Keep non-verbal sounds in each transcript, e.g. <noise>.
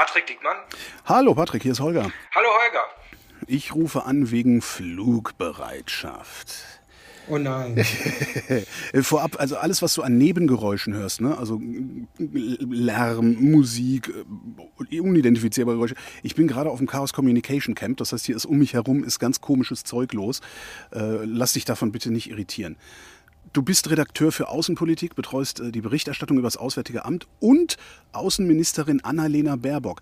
Patrick Dickmann. Hallo Patrick, hier ist Holger. Hallo Holger. Ich rufe an wegen Flugbereitschaft. Oh nein. <laughs> Vorab, also alles, was du an Nebengeräuschen hörst, ne? also Lärm, Musik, äh, unidentifizierbare Geräusche. Ich bin gerade auf dem Chaos Communication Camp, das heißt, hier ist um mich herum ist ganz komisches Zeug los. Äh, lass dich davon bitte nicht irritieren. Du bist Redakteur für Außenpolitik, betreust äh, die Berichterstattung über das Auswärtige Amt und Außenministerin Annalena Baerbock.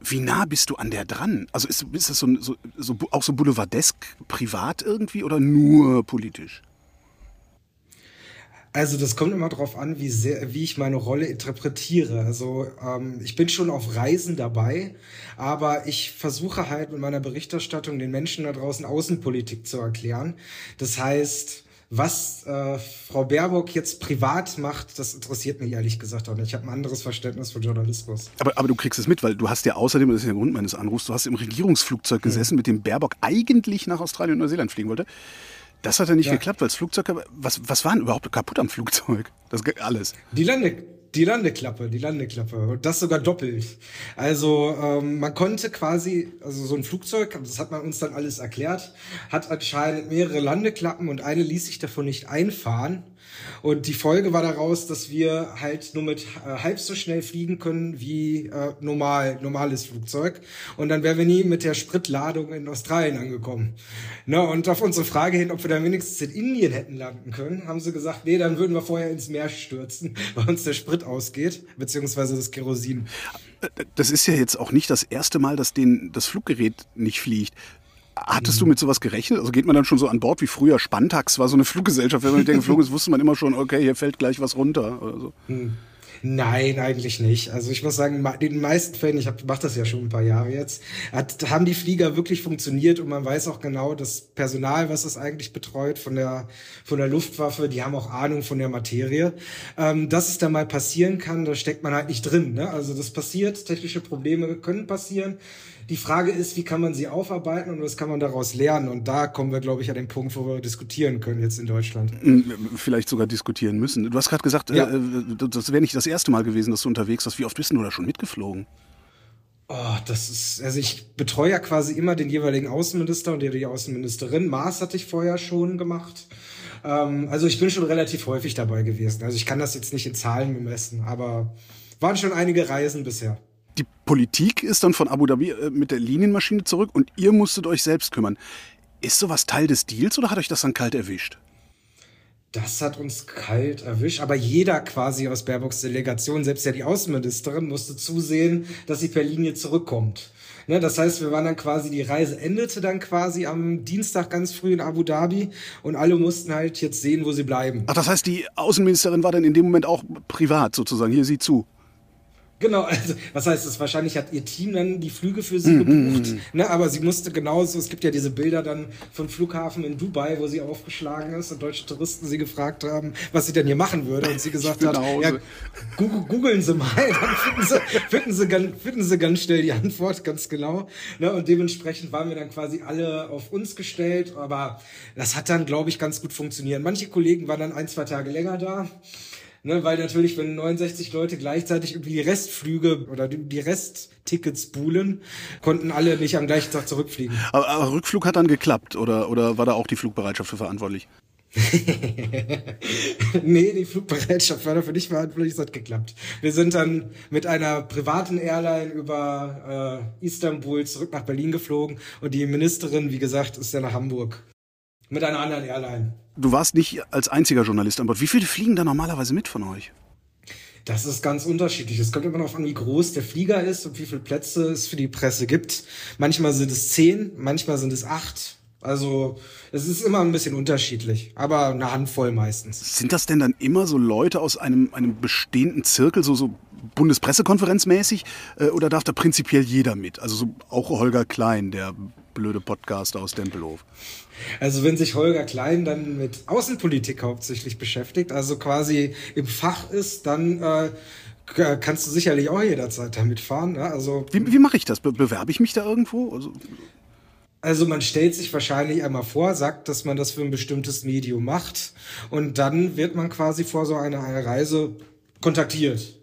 Wie nah bist du an der dran? Also ist, ist das so, so, so, auch so boulevardesk privat irgendwie oder nur politisch? Also das kommt immer darauf an, wie sehr, wie ich meine Rolle interpretiere. Also ähm, ich bin schon auf Reisen dabei, aber ich versuche halt mit meiner Berichterstattung den Menschen da draußen Außenpolitik zu erklären. Das heißt, was äh, Frau Baerbock jetzt privat macht, das interessiert mich ehrlich gesagt auch nicht. Ich habe ein anderes Verständnis von Journalismus. Aber, aber du kriegst es mit, weil du hast ja außerdem, das ist der Grund meines Anrufs, du hast im Regierungsflugzeug hm. gesessen, mhm. mit dem Baerbock eigentlich nach Australien und Neuseeland fliegen wollte. Das hat ja nicht ja. geklappt, weil das Flugzeug, was, was war denn überhaupt kaputt am Flugzeug? Das alles. Die Lande, die Landeklappe, die Landeklappe. Und das sogar doppelt. Also ähm, man konnte quasi, also so ein Flugzeug, das hat man uns dann alles erklärt, hat anscheinend mehrere Landeklappen und eine ließ sich davon nicht einfahren. Und die Folge war daraus, dass wir halt nur mit äh, halb so schnell fliegen können wie äh, normal, normales Flugzeug. Und dann wären wir nie mit der Spritladung in Australien angekommen. Ne? Und auf unsere Frage hin, ob wir dann wenigstens in Indien hätten landen können, haben sie gesagt, nee, dann würden wir vorher ins Meer stürzen, <laughs> weil uns der Sprit ausgeht, beziehungsweise das Kerosin. Das ist ja jetzt auch nicht das erste Mal, dass den, das Fluggerät nicht fliegt. Hattest du mit sowas gerechnet? Also geht man dann schon so an Bord wie früher? Spantax war so eine Fluggesellschaft. Wenn man mit der <laughs> geflogen ist, wusste man immer schon, okay, hier fällt gleich was runter oder so. Hm. Nein, eigentlich nicht. Also ich muss sagen, in den meisten Fällen, ich mache das ja schon ein paar Jahre jetzt, hat, haben die Flieger wirklich funktioniert und man weiß auch genau, das Personal, was das eigentlich betreut von der von der Luftwaffe, die haben auch Ahnung von der Materie. Ähm, dass es da mal passieren kann, da steckt man halt nicht drin. Ne? Also das passiert, technische Probleme können passieren. Die Frage ist, wie kann man sie aufarbeiten und was kann man daraus lernen? Und da kommen wir, glaube ich, an den Punkt, wo wir diskutieren können jetzt in Deutschland. Hm, vielleicht sogar diskutieren müssen. Du hast gerade gesagt, ja. äh, das wäre nicht das erste Mal gewesen, dass du unterwegs warst. Wie oft bist du da schon mitgeflogen? Oh, das ist, also ich betreue ja quasi immer den jeweiligen Außenminister und die Außenministerin. Mars hatte ich vorher schon gemacht. Ähm, also ich bin schon relativ häufig dabei gewesen. Also ich kann das jetzt nicht in Zahlen bemessen, aber waren schon einige Reisen bisher Politik ist dann von Abu Dhabi äh, mit der Linienmaschine zurück und ihr musstet euch selbst kümmern. Ist sowas Teil des Deals oder hat euch das dann kalt erwischt? Das hat uns kalt erwischt, aber jeder quasi aus Baerbocks Delegation, selbst ja die Außenministerin, musste zusehen, dass sie per Linie zurückkommt. Ne, das heißt, wir waren dann quasi, die Reise endete dann quasi am Dienstag ganz früh in Abu Dhabi und alle mussten halt jetzt sehen, wo sie bleiben. Ach, das heißt, die Außenministerin war dann in dem Moment auch privat sozusagen, hier sieh zu. Genau, also was heißt das? Wahrscheinlich hat ihr Team dann die Flüge für sie mhm, gebucht, mhm. ne? aber sie musste genauso, es gibt ja diese Bilder dann vom Flughafen in Dubai, wo sie aufgeschlagen ist und deutsche Touristen sie gefragt haben, was sie denn hier machen würde und sie gesagt hat, ja, googeln Sie mal, <laughs> dann finden Sie, finden, sie ganz, finden Sie ganz schnell die Antwort, ganz genau. Ne? Und dementsprechend waren wir dann quasi alle auf uns gestellt, aber das hat dann, glaube ich, ganz gut funktioniert. Manche Kollegen waren dann ein, zwei Tage länger da. Ne, weil natürlich, wenn 69 Leute gleichzeitig irgendwie die Restflüge oder die Resttickets buhlen, konnten alle nicht am gleichen Tag zurückfliegen. Aber, aber Rückflug hat dann geklappt oder, oder war da auch die Flugbereitschaft für verantwortlich? <laughs> nee, die Flugbereitschaft war dafür nicht verantwortlich, es hat geklappt. Wir sind dann mit einer privaten Airline über äh, Istanbul zurück nach Berlin geflogen und die Ministerin, wie gesagt, ist ja nach Hamburg. Mit einer anderen Airline. Du warst nicht als einziger Journalist an Bord. Wie viele fliegen da normalerweise mit von euch? Das ist ganz unterschiedlich. Es kommt immer noch an, wie groß der Flieger ist und wie viele Plätze es für die Presse gibt. Manchmal sind es zehn, manchmal sind es acht. Also es ist immer ein bisschen unterschiedlich, aber eine Handvoll meistens. Sind das denn dann immer so Leute aus einem, einem bestehenden Zirkel, so, so Bundespressekonferenzmäßig, äh, oder darf da prinzipiell jeder mit? Also so auch Holger Klein, der blöde Podcaster aus Tempelhof. Also wenn sich Holger Klein dann mit Außenpolitik hauptsächlich beschäftigt, also quasi im Fach ist, dann äh, kannst du sicherlich auch jederzeit damit fahren. Ne? Also, wie wie mache ich das? Be bewerbe ich mich da irgendwo? Also, also man stellt sich wahrscheinlich einmal vor, sagt, dass man das für ein bestimmtes Medium macht und dann wird man quasi vor so einer Reise kontaktiert.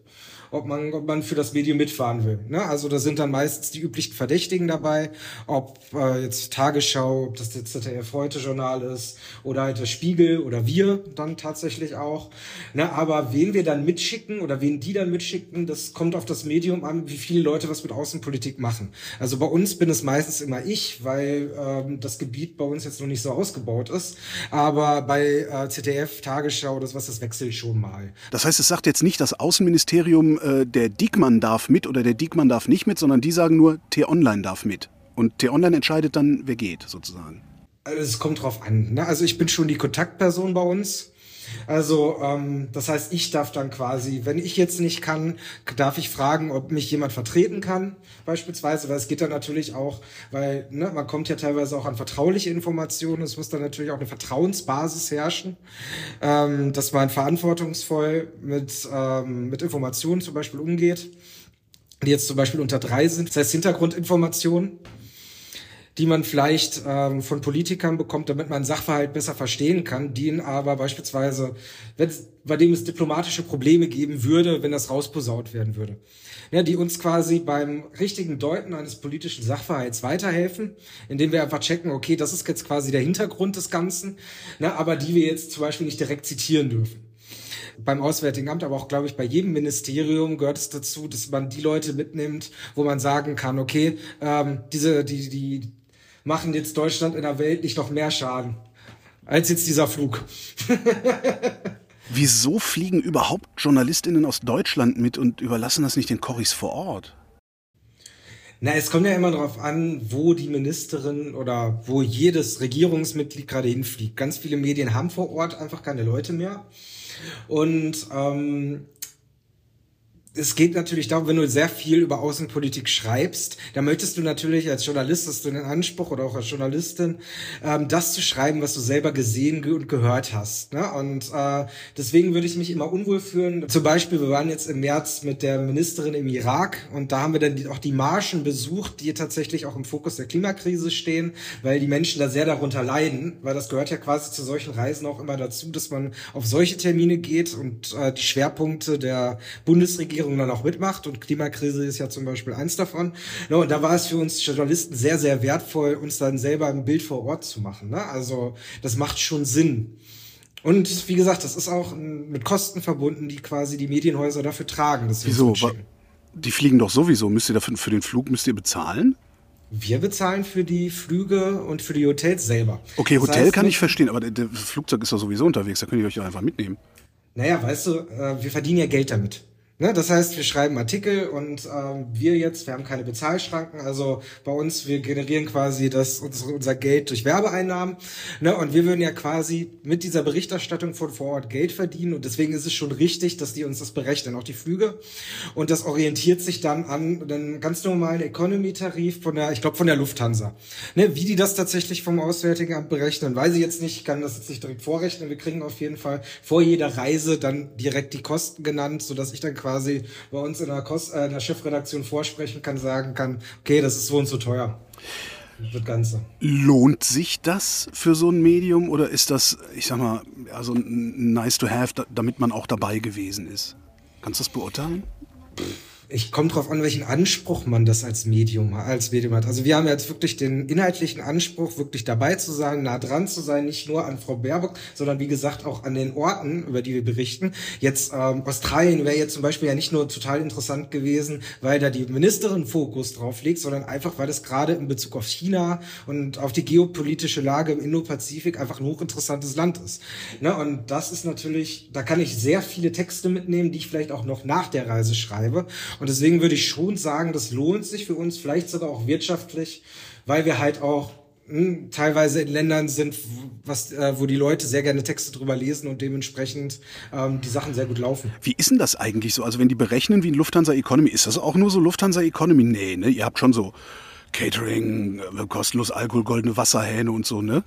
Ob man, ob man für das Medium mitfahren will. Ne? Also da sind dann meistens die üblichen Verdächtigen dabei, ob äh, jetzt Tagesschau, ob das jetzt ZDF heute Journal ist oder halt der Spiegel oder wir dann tatsächlich auch. Ne? Aber wen wir dann mitschicken oder wen die dann mitschicken, das kommt auf das Medium an, wie viele Leute was mit Außenpolitik machen. Also bei uns bin es meistens immer ich, weil ähm, das Gebiet bei uns jetzt noch nicht so ausgebaut ist. Aber bei äh, ZDF, Tagesschau, das was, das wechselt schon mal. Das heißt, es sagt jetzt nicht das Außenministerium, äh, der Diekmann darf mit oder der Diekmann darf nicht mit, sondern die sagen nur, T-Online darf mit. Und T-Online entscheidet dann, wer geht, sozusagen. Also es kommt drauf an. Ne? Also ich bin schon die Kontaktperson bei uns. Also ähm, das heißt, ich darf dann quasi, wenn ich jetzt nicht kann, darf ich fragen, ob mich jemand vertreten kann, beispielsweise, weil es geht dann natürlich auch, weil ne, man kommt ja teilweise auch an vertrauliche Informationen, es muss dann natürlich auch eine Vertrauensbasis herrschen, ähm, dass man verantwortungsvoll mit, ähm, mit Informationen zum Beispiel umgeht, die jetzt zum Beispiel unter drei sind, das heißt Hintergrundinformationen die man vielleicht ähm, von Politikern bekommt, damit man Sachverhalt besser verstehen kann, die ihn aber beispielsweise, wenn es, bei dem es diplomatische Probleme geben würde, wenn das rausposaut werden würde. Ja, die uns quasi beim richtigen Deuten eines politischen Sachverhalts weiterhelfen, indem wir einfach checken, okay, das ist jetzt quasi der Hintergrund des Ganzen, ne, aber die wir jetzt zum Beispiel nicht direkt zitieren dürfen beim Auswärtigen Amt, aber auch, glaube ich, bei jedem Ministerium gehört es dazu, dass man die Leute mitnimmt, wo man sagen kann, okay, ähm, diese, die, die, machen jetzt Deutschland in der Welt nicht noch mehr Schaden als jetzt dieser Flug. <laughs> Wieso fliegen überhaupt Journalistinnen aus Deutschland mit und überlassen das nicht den Corris vor Ort? Na, es kommt ja immer darauf an, wo die Ministerin oder wo jedes Regierungsmitglied gerade hinfliegt. Ganz viele Medien haben vor Ort einfach keine Leute mehr. Und ähm, es geht natürlich darum, wenn du sehr viel über Außenpolitik schreibst, dann möchtest du natürlich als Journalist, hast du den Anspruch oder auch als Journalistin, ähm, das zu schreiben, was du selber gesehen und gehört hast. Ne? Und äh, deswegen würde ich mich immer unwohl fühlen. Zum Beispiel, wir waren jetzt im März mit der Ministerin im Irak und da haben wir dann auch die Marschen besucht, die tatsächlich auch im Fokus der Klimakrise stehen, weil die Menschen da sehr darunter leiden, weil das gehört ja quasi zu solchen Reisen auch immer dazu, dass man auf solche Termine geht und äh, die Schwerpunkte der Bundesregierung Regierung dann auch mitmacht und Klimakrise ist ja zum Beispiel eins davon. Ja, und da war es für uns Journalisten sehr, sehr wertvoll, uns dann selber ein Bild vor Ort zu machen. Ne? Also das macht schon Sinn. Und wie gesagt, das ist auch mit Kosten verbunden, die quasi die Medienhäuser dafür tragen. Wieso? Die fliegen doch sowieso. Müsst ihr dafür für den Flug müsst ihr bezahlen? Wir bezahlen für die Flüge und für die Hotels selber. Okay, das Hotel heißt, kann ich verstehen, aber der Flugzeug ist doch sowieso unterwegs, da könnt ihr euch ja einfach mitnehmen. Naja, weißt du, äh, wir verdienen ja Geld damit. Ne, das heißt, wir schreiben Artikel und ähm, wir jetzt, wir haben keine Bezahlschranken, also bei uns, wir generieren quasi das, unser, unser Geld durch Werbeeinnahmen. Ne, und wir würden ja quasi mit dieser Berichterstattung von vor Ort Geld verdienen und deswegen ist es schon richtig, dass die uns das berechnen, auch die Flüge. Und das orientiert sich dann an den ganz normalen Economy-Tarif von der, ich glaube, von der Lufthansa. Ne, wie die das tatsächlich vom Auswärtigen Amt berechnen, weiß ich jetzt nicht, ich kann das jetzt nicht direkt vorrechnen. Wir kriegen auf jeden Fall vor jeder Reise dann direkt die Kosten genannt, sodass ich dann quasi quasi bei uns in der, Kost, äh, in der Chefredaktion vorsprechen kann, sagen kann, okay, das ist so und so teuer. Das Ganze. Lohnt sich das für so ein Medium oder ist das, ich sag mal, also nice to have, damit man auch dabei gewesen ist? Kannst du das beurteilen? Pff ich komme drauf an, welchen Anspruch man das als Medium, als Medium hat. Also wir haben jetzt wirklich den inhaltlichen Anspruch, wirklich dabei zu sein, nah dran zu sein, nicht nur an Frau Baerbock, sondern wie gesagt auch an den Orten, über die wir berichten. Jetzt ähm, Australien wäre jetzt zum Beispiel ja nicht nur total interessant gewesen, weil da die Ministerin Fokus drauf legt, sondern einfach, weil es gerade in Bezug auf China und auf die geopolitische Lage im Indo-Pazifik einfach ein hochinteressantes Land ist. Ne? Und das ist natürlich, da kann ich sehr viele Texte mitnehmen, die ich vielleicht auch noch nach der Reise schreibe. Und deswegen würde ich schon sagen, das lohnt sich für uns, vielleicht sogar auch wirtschaftlich, weil wir halt auch hm, teilweise in Ländern sind, was, äh, wo die Leute sehr gerne Texte drüber lesen und dementsprechend ähm, die Sachen sehr gut laufen. Wie ist denn das eigentlich so? Also wenn die berechnen wie ein Lufthansa Economy, ist das auch nur so Lufthansa Economy? Nee, ne? Ihr habt schon so Catering, äh, kostenlos Alkohol, goldene Wasserhähne und so, ne?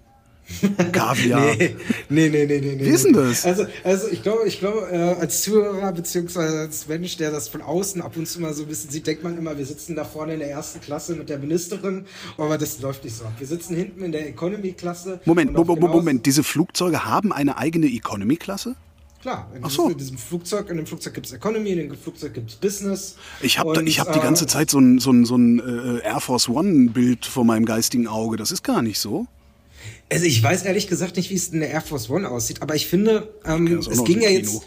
Kaviar. nee, nee, nee, nee, nee. Wie ist denn das? Also, also ich glaube, ich glaube, äh, als Zuhörer beziehungsweise als Mensch, der das von außen ab und zu mal so ein bisschen sieht, denkt man immer, wir sitzen da vorne in der ersten Klasse mit der Ministerin, aber das läuft nicht so. Wir sitzen hinten in der Economy-Klasse. Moment, Moment, Moment, diese Flugzeuge haben eine eigene Economy-Klasse? Klar, in, so. diesem, in diesem Flugzeug, in dem Flugzeug gibt es Economy, in dem Flugzeug gibt es Business. Ich habe hab die äh, ganze Zeit so ein, so ein, so ein äh, Air Force One-Bild vor meinem geistigen Auge. Das ist gar nicht so. Also ich weiß ehrlich gesagt nicht, wie es in der Air Force One aussieht, aber ich finde, ähm, es ging ja Kino.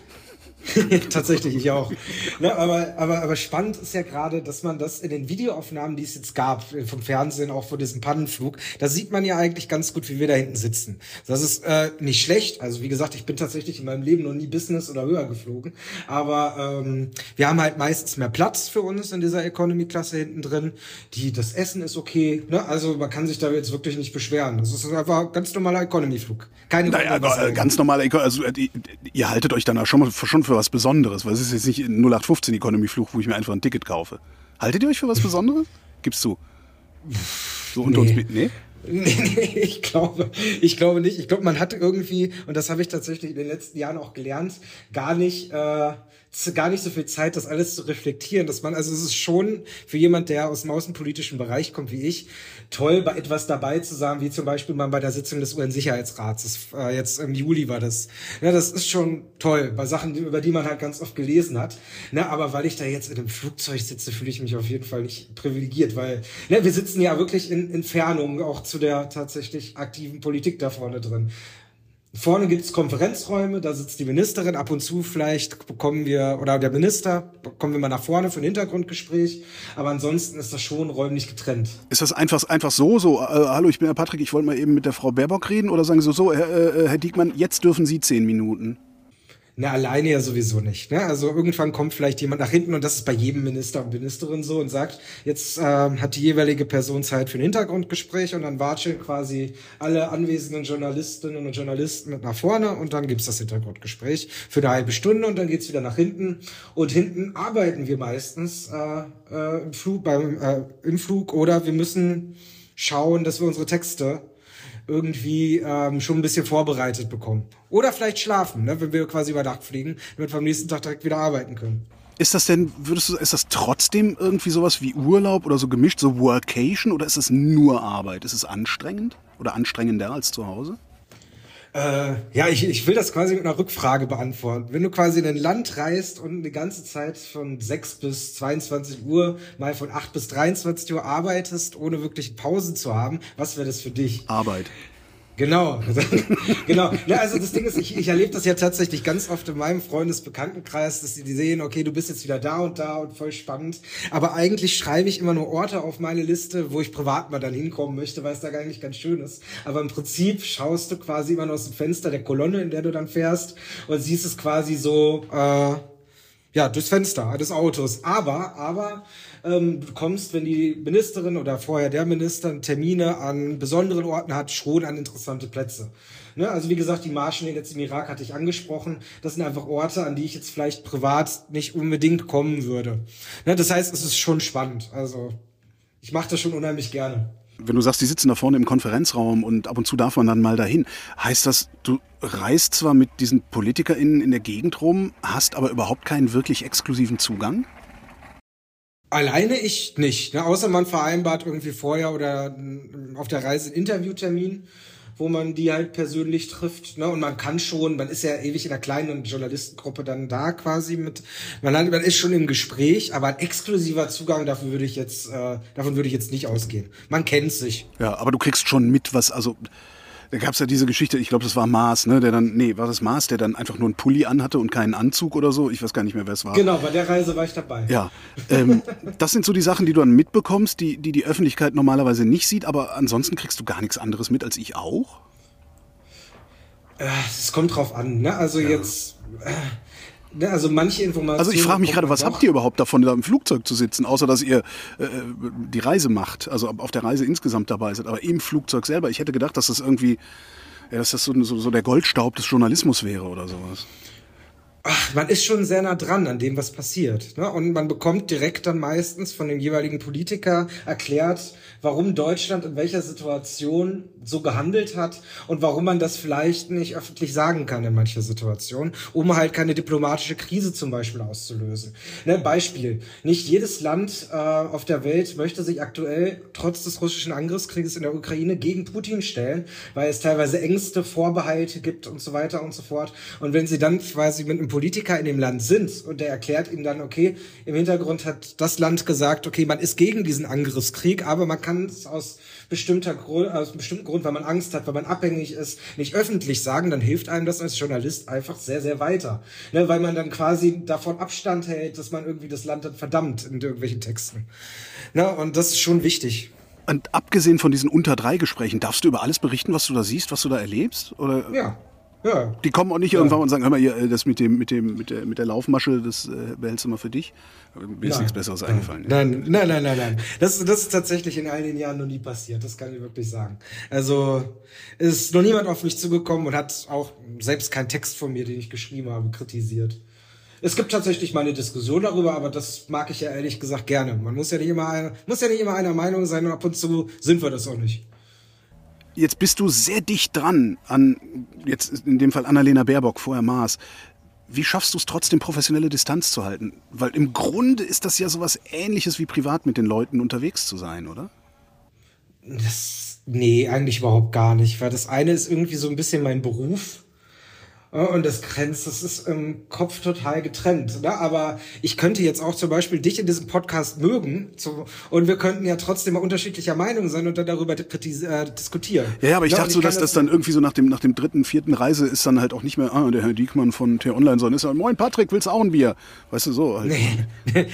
<laughs> Tatsächlich, ich auch. Ne, aber, aber, aber spannend ist ja gerade, dass man das in den Videoaufnahmen, die es jetzt gab, äh, vom Fernsehen, auch von diesem Pannenflug, da sieht man ja eigentlich ganz gut, wie wir da hinten sitzen. Das ist äh, nicht schlecht. Also wie gesagt, ich bin tatsächlich in meinem Leben noch nie Business oder höher geflogen. Aber ähm, wir haben halt meistens mehr Platz für uns in dieser Economy-Klasse hinten drin. Die, das Essen ist okay. Ne? Also man kann sich da jetzt wirklich nicht beschweren. Das ist einfach ein ganz normaler Economy-Flug. Keine Naja, aber, äh, ganz normal. Also, äh, ihr haltet euch dann auch schon, mal- schon für was Besonderes, weil es ist jetzt nicht ein 0815 Economy-Fluch, wo ich mir einfach ein Ticket kaufe. Haltet ihr euch für was Besonderes? Gibst du? So unter Nee. uns mit. Nee? Nee, <laughs> ich glaube, ich glaube nicht. Ich glaube, man hat irgendwie, und das habe ich tatsächlich in den letzten Jahren auch gelernt, gar nicht, äh, gar nicht so viel Zeit, das alles zu reflektieren. Dass man, also es ist schon für jemand, der aus dem außenpolitischen Bereich kommt wie ich, toll, bei etwas dabei zu sein, wie zum Beispiel mal bei der Sitzung des UN-Sicherheitsrats. Äh, jetzt im Juli war das. Ja, das ist schon toll, bei Sachen, über die man halt ganz oft gelesen hat. Ne, aber weil ich da jetzt in einem Flugzeug sitze, fühle ich mich auf jeden Fall nicht privilegiert, weil ne, wir sitzen ja wirklich in Entfernung auch zu der tatsächlich aktiven Politik da vorne drin. Vorne gibt's Konferenzräume, da sitzt die Ministerin, ab und zu vielleicht bekommen wir, oder der Minister, kommen wir mal nach vorne für ein Hintergrundgespräch, aber ansonsten ist das schon räumlich getrennt. Ist das einfach, einfach so, so, äh, hallo, ich bin der Patrick, ich wollte mal eben mit der Frau Baerbock reden? Oder sagen Sie so, so Herr, äh, Herr Diekmann, jetzt dürfen Sie zehn Minuten? Na, alleine ja sowieso nicht. Ne? Also irgendwann kommt vielleicht jemand nach hinten und das ist bei jedem Minister und Ministerin so und sagt, jetzt ähm, hat die jeweilige Person Zeit für ein Hintergrundgespräch und dann watscheln quasi alle anwesenden Journalistinnen und Journalisten mit nach vorne und dann gibt's das Hintergrundgespräch für eine halbe Stunde und dann geht's wieder nach hinten und hinten arbeiten wir meistens äh, äh, im Flug, beim äh, im Flug oder wir müssen schauen, dass wir unsere Texte irgendwie ähm, schon ein bisschen vorbereitet bekommen. Oder vielleicht schlafen, ne, wenn wir quasi über Nacht fliegen, damit wir am nächsten Tag direkt wieder arbeiten können. Ist das denn, würdest du, ist das trotzdem irgendwie sowas wie Urlaub oder so gemischt, so Workation oder ist es nur Arbeit? Ist es anstrengend oder anstrengender als zu Hause? Äh, ja, ich, ich will das quasi mit einer Rückfrage beantworten. Wenn du quasi in ein Land reist und die ganze Zeit von 6 bis 22 Uhr, mal von 8 bis 23 Uhr arbeitest, ohne wirklich Pausen zu haben, was wäre das für dich? Arbeit. Genau, <laughs> genau. Ja, also das Ding ist, ich, ich erlebe das ja tatsächlich ganz oft in meinem Freundesbekanntenkreis, dass die, sehen, okay, du bist jetzt wieder da und da und voll spannend. Aber eigentlich schreibe ich immer nur Orte auf meine Liste, wo ich privat mal dann hinkommen möchte, weil es da eigentlich ganz schön ist. Aber im Prinzip schaust du quasi immer nur aus dem Fenster der Kolonne, in der du dann fährst und siehst es quasi so, äh, ja, durchs Fenster des Autos. Aber, aber ähm, du kommst, wenn die Ministerin oder vorher der Minister Termine an besonderen Orten hat, schon an interessante Plätze. Ne? Also wie gesagt, die Marschen jetzt im Irak hatte ich angesprochen. Das sind einfach Orte, an die ich jetzt vielleicht privat nicht unbedingt kommen würde. Ne? Das heißt, es ist schon spannend. Also ich mache das schon unheimlich gerne. Wenn du sagst, die sitzen da vorne im Konferenzraum und ab und zu darf man dann mal dahin, heißt das, du reist zwar mit diesen PolitikerInnen in der Gegend rum, hast aber überhaupt keinen wirklich exklusiven Zugang? Alleine ich nicht, ne? außer man vereinbart irgendwie vorher oder auf der Reise einen Interviewtermin, wo man die halt persönlich trifft. Ne? Und man kann schon, man ist ja ewig in einer kleinen Journalistengruppe dann da quasi mit, man, hat, man ist schon im Gespräch, aber ein exklusiver Zugang, dafür würde ich jetzt, äh, davon würde ich jetzt nicht ausgehen. Man kennt sich. Ja, aber du kriegst schon mit, was, also, da gab's ja diese Geschichte, ich glaube, das war Mars, ne, der dann, nee, war das Mars, der dann einfach nur einen Pulli anhatte und keinen Anzug oder so, ich weiß gar nicht mehr, wer es war. Genau, bei der Reise war ich dabei. Ja, ähm, <laughs> das sind so die Sachen, die du dann mitbekommst, die, die die Öffentlichkeit normalerweise nicht sieht, aber ansonsten kriegst du gar nichts anderes mit als ich auch. Äh, Es kommt drauf an, ne? Also jetzt, äh? Also manche Informationen. Also ich frage mich gerade, was habt ihr überhaupt davon, da im Flugzeug zu sitzen, außer dass ihr äh, die Reise macht, also auf der Reise insgesamt dabei seid, aber im Flugzeug selber. Ich hätte gedacht, dass das irgendwie, ja, dass das so, so, so der Goldstaub des Journalismus wäre oder sowas. Ach, man ist schon sehr nah dran an dem, was passiert. Ne? Und man bekommt direkt dann meistens von dem jeweiligen Politiker erklärt, warum Deutschland in welcher Situation so gehandelt hat und warum man das vielleicht nicht öffentlich sagen kann in mancher Situation, um halt keine diplomatische Krise zum Beispiel auszulösen. Ne, Beispiel, nicht jedes Land äh, auf der Welt möchte sich aktuell trotz des russischen Angriffskrieges in der Ukraine gegen Putin stellen, weil es teilweise Ängste, Vorbehalte gibt und so weiter und so fort. Und wenn sie dann quasi mit einem Politiker in dem Land sind und der erklärt ihnen dann, okay, im Hintergrund hat das Land gesagt, okay, man ist gegen diesen Angriffskrieg, aber man kann es aus bestimmter Grund, aus einem bestimmten Grund, weil man Angst hat, weil man abhängig ist, nicht öffentlich sagen, dann hilft einem das als Journalist einfach sehr, sehr weiter. Ne, weil man dann quasi davon Abstand hält, dass man irgendwie das Land dann verdammt in irgendwelchen Texten. Ne, und das ist schon wichtig. Und abgesehen von diesen unter drei Gesprächen, darfst du über alles berichten, was du da siehst, was du da erlebst? Oder? Ja, ja. Die kommen auch nicht ja. irgendwann und sagen, hör mal, hier, äh, das mit dem, mit dem, mit der, mit der Laufmasche, das äh, behältst du mal für dich. Mir ist nein. nichts Besseres nein. eingefallen. Nein, nein, nein, nein, nein. Das, das ist tatsächlich in all den Jahren noch nie passiert. Das kann ich wirklich sagen. Also ist noch niemand auf mich zugekommen und hat auch selbst keinen Text von mir, den ich geschrieben habe, kritisiert. Es gibt tatsächlich mal eine Diskussion darüber, aber das mag ich ja ehrlich gesagt gerne. Man muss ja nicht immer, muss ja nicht immer einer Meinung sein und ab und zu sind wir das auch nicht. Jetzt bist du sehr dicht dran an, jetzt in dem Fall Annalena Baerbock, vorher Maas. Wie schaffst du es trotzdem, professionelle Distanz zu halten? Weil im Grunde ist das ja sowas ähnliches wie privat mit den Leuten unterwegs zu sein, oder? Das, nee, eigentlich überhaupt gar nicht, weil das eine ist irgendwie so ein bisschen mein Beruf und das grenzt, das ist im Kopf total getrennt. Ne? Aber ich könnte jetzt auch zum Beispiel dich in diesem Podcast mögen zu, und wir könnten ja trotzdem mal unterschiedlicher Meinung sein und dann darüber äh, diskutieren. Ja, ja aber ich ja, dachte so, dass das, das dann irgendwie so nach dem, nach dem dritten, vierten Reise ist dann halt auch nicht mehr, ah, der Herr Diekmann von T-Online, sondern ist dann, moin Patrick, willst du auch ein Bier? Weißt du, so. Halt. Nee,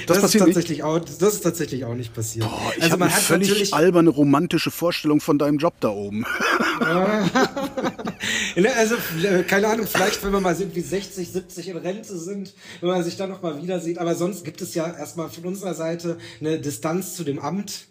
das, das ist tatsächlich nicht? auch, das ist tatsächlich auch nicht passiert. Boah, ich also habe eine völlig alberne, romantische Vorstellung von deinem Job da oben. <laughs> <laughs> also, keine Ahnung, vielleicht wenn wir mal sind, wie 60, 70 in Rente sind, wenn man sich dann noch mal wieder sieht. Aber sonst gibt es ja erstmal von unserer Seite eine Distanz zu dem Amt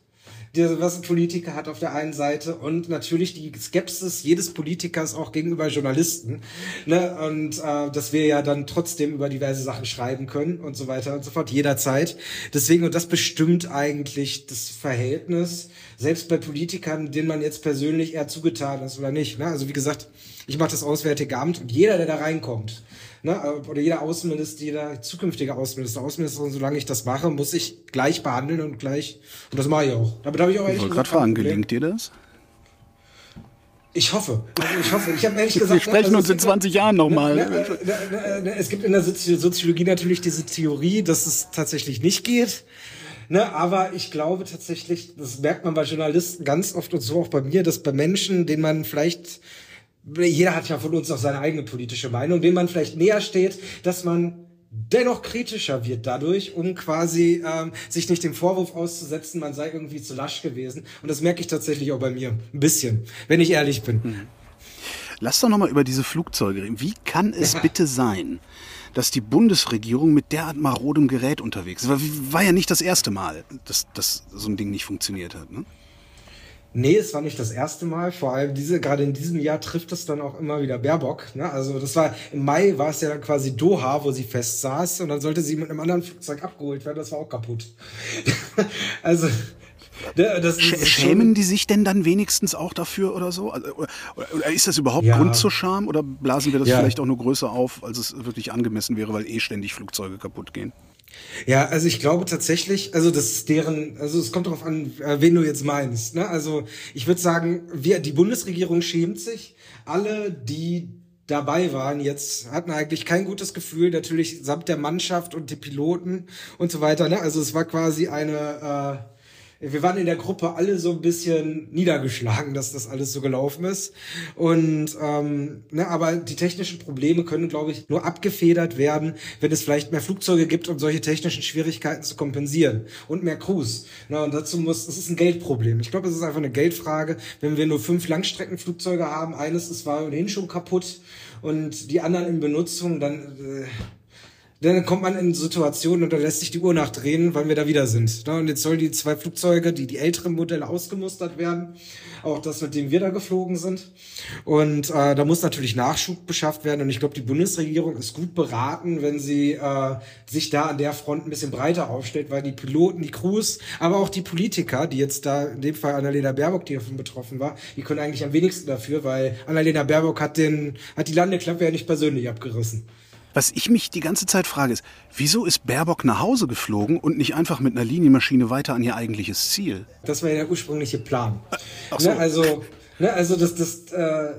was ein Politiker hat auf der einen Seite und natürlich die Skepsis jedes Politikers auch gegenüber Journalisten. Ne? Und äh, dass wir ja dann trotzdem über diverse Sachen schreiben können und so weiter und so fort, jederzeit. Deswegen, und das bestimmt eigentlich das Verhältnis, selbst bei Politikern, denen man jetzt persönlich eher zugetan ist oder nicht. Ne? Also wie gesagt, ich mache das Auswärtige Amt und jeder, der da reinkommt, ne, oder jeder Außenminister, jeder zukünftige Außenminister, Außenministerin, solange ich das mache, muss ich gleich behandeln und gleich, und das mache ich auch. Damit habe ich auch ehrlich Ich wollte gerade fragen, gelingt dir das? Ich hoffe. Also ich hoffe. Ich habe ehrlich <laughs> gesagt. Wir sprechen also uns in 20 Jahren nochmal. Es gibt in der Soziologie natürlich diese Theorie, dass es tatsächlich nicht geht. Ne, aber ich glaube tatsächlich, das merkt man bei Journalisten ganz oft und so auch bei mir, dass bei Menschen, denen man vielleicht jeder hat ja von uns auch seine eigene politische Meinung, dem man vielleicht näher steht, dass man dennoch kritischer wird dadurch, um quasi ähm, sich nicht dem Vorwurf auszusetzen, man sei irgendwie zu lasch gewesen. Und das merke ich tatsächlich auch bei mir. Ein bisschen, wenn ich ehrlich bin. Hm. Lass doch nochmal über diese Flugzeuge reden. Wie kann es ja. <laughs> bitte sein, dass die Bundesregierung mit derart marodem Gerät unterwegs ist? War, war ja nicht das erste Mal, dass, dass so ein Ding nicht funktioniert hat. Ne? Nee, es war nicht das erste Mal. Vor allem diese, gerade in diesem Jahr trifft es dann auch immer wieder Baerbock. Ne? Also das war im Mai war es ja dann quasi Doha, wo sie fest saß und dann sollte sie mit einem anderen Flugzeug abgeholt werden. Das war auch kaputt. <laughs> also ne, das, Schämen die sich denn dann wenigstens auch dafür oder so? Also, oder ist das überhaupt ja. Grund zur Scham oder blasen wir das ja. vielleicht auch nur größer auf, als es wirklich angemessen wäre, weil eh ständig Flugzeuge kaputt gehen? Ja, also ich glaube tatsächlich, also das ist deren, also es kommt darauf an, äh, wen du jetzt meinst. Ne? Also ich würde sagen, wir, die Bundesregierung schämt sich. Alle, die dabei waren, jetzt hatten eigentlich kein gutes Gefühl, natürlich samt der Mannschaft und die Piloten und so weiter. Ne? Also es war quasi eine äh, wir waren in der Gruppe alle so ein bisschen niedergeschlagen, dass das alles so gelaufen ist. Und ähm, ne, aber die technischen Probleme können, glaube ich, nur abgefedert werden, wenn es vielleicht mehr Flugzeuge gibt, um solche technischen Schwierigkeiten zu kompensieren und mehr Crews. Na, und dazu muss, es ist ein Geldproblem. Ich glaube, es ist einfach eine Geldfrage. Wenn wir nur fünf Langstreckenflugzeuge haben, eines ist war ohnehin schon kaputt und die anderen in Benutzung, dann äh, dann kommt man in Situationen und da lässt sich die Uhr nachdrehen, weil wir da wieder sind. Ne? Und jetzt sollen die zwei Flugzeuge, die die älteren Modelle ausgemustert werden, auch das, mit dem wir da geflogen sind. Und äh, da muss natürlich Nachschub beschafft werden. Und ich glaube, die Bundesregierung ist gut beraten, wenn sie äh, sich da an der Front ein bisschen breiter aufstellt, weil die Piloten, die Crews, aber auch die Politiker, die jetzt da in dem Fall Annalena Baerbock, die davon betroffen war, die können eigentlich am wenigsten dafür, weil Annalena Baerbock hat den hat die Landeklappe ja nicht persönlich abgerissen. Was ich mich die ganze Zeit frage, ist, wieso ist Baerbock nach Hause geflogen und nicht einfach mit einer Linienmaschine weiter an ihr eigentliches Ziel? Das war ja der ursprüngliche Plan. Ach so. Ne, also, ne, also das, das, äh,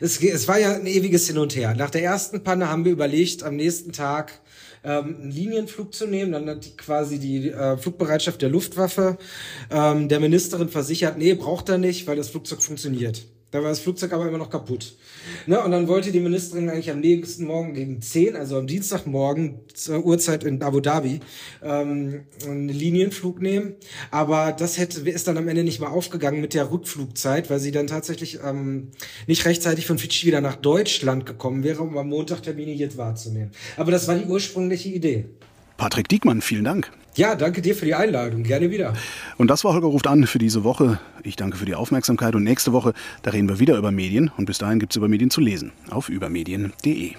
es, es war ja ein ewiges Hin und Her. Nach der ersten Panne haben wir überlegt, am nächsten Tag ähm, einen Linienflug zu nehmen. Dann hat die quasi die äh, Flugbereitschaft der Luftwaffe ähm, der Ministerin versichert, nee, braucht er nicht, weil das Flugzeug funktioniert. Da war das Flugzeug aber immer noch kaputt. Ne? Und dann wollte die Ministerin eigentlich am nächsten Morgen gegen 10, also am Dienstagmorgen zur Uhrzeit in Abu Dhabi, ähm, einen Linienflug nehmen. Aber das hätte, ist dann am Ende nicht mal aufgegangen mit der Rückflugzeit, weil sie dann tatsächlich ähm, nicht rechtzeitig von Fidschi wieder nach Deutschland gekommen wäre, um am Montag terminiert wahrzunehmen. Aber das war die ursprüngliche Idee. Patrick Diekmann, vielen Dank. Ja, danke dir für die Einladung. Gerne wieder. Und das war Holger ruft an für diese Woche. Ich danke für die Aufmerksamkeit und nächste Woche, da reden wir wieder über Medien und bis dahin gibt's über Medien zu lesen auf übermedien.de.